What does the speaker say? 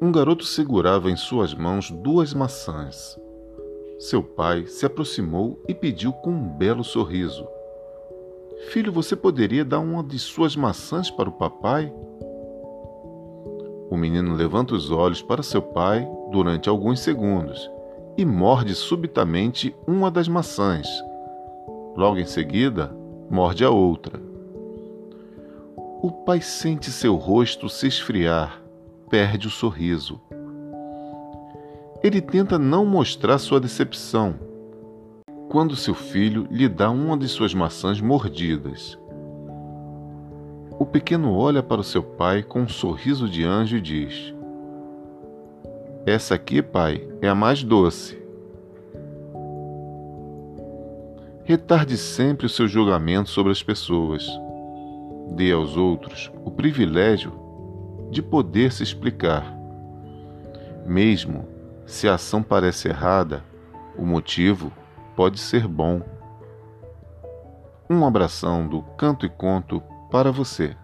Um garoto segurava em suas mãos duas maçãs. Seu pai se aproximou e pediu com um belo sorriso: Filho, você poderia dar uma de suas maçãs para o papai? O menino levanta os olhos para seu pai durante alguns segundos e morde subitamente uma das maçãs. Logo em seguida, morde a outra. O pai sente seu rosto se esfriar, perde o sorriso. Ele tenta não mostrar sua decepção quando seu filho lhe dá uma de suas maçãs mordidas. O pequeno olha para o seu pai com um sorriso de anjo e diz: Essa aqui, pai, é a mais doce. Retarde sempre o seu julgamento sobre as pessoas. Dê aos outros o privilégio de poder se explicar. Mesmo se a ação parece errada, o motivo pode ser bom. Um abração do Canto e Conto para você.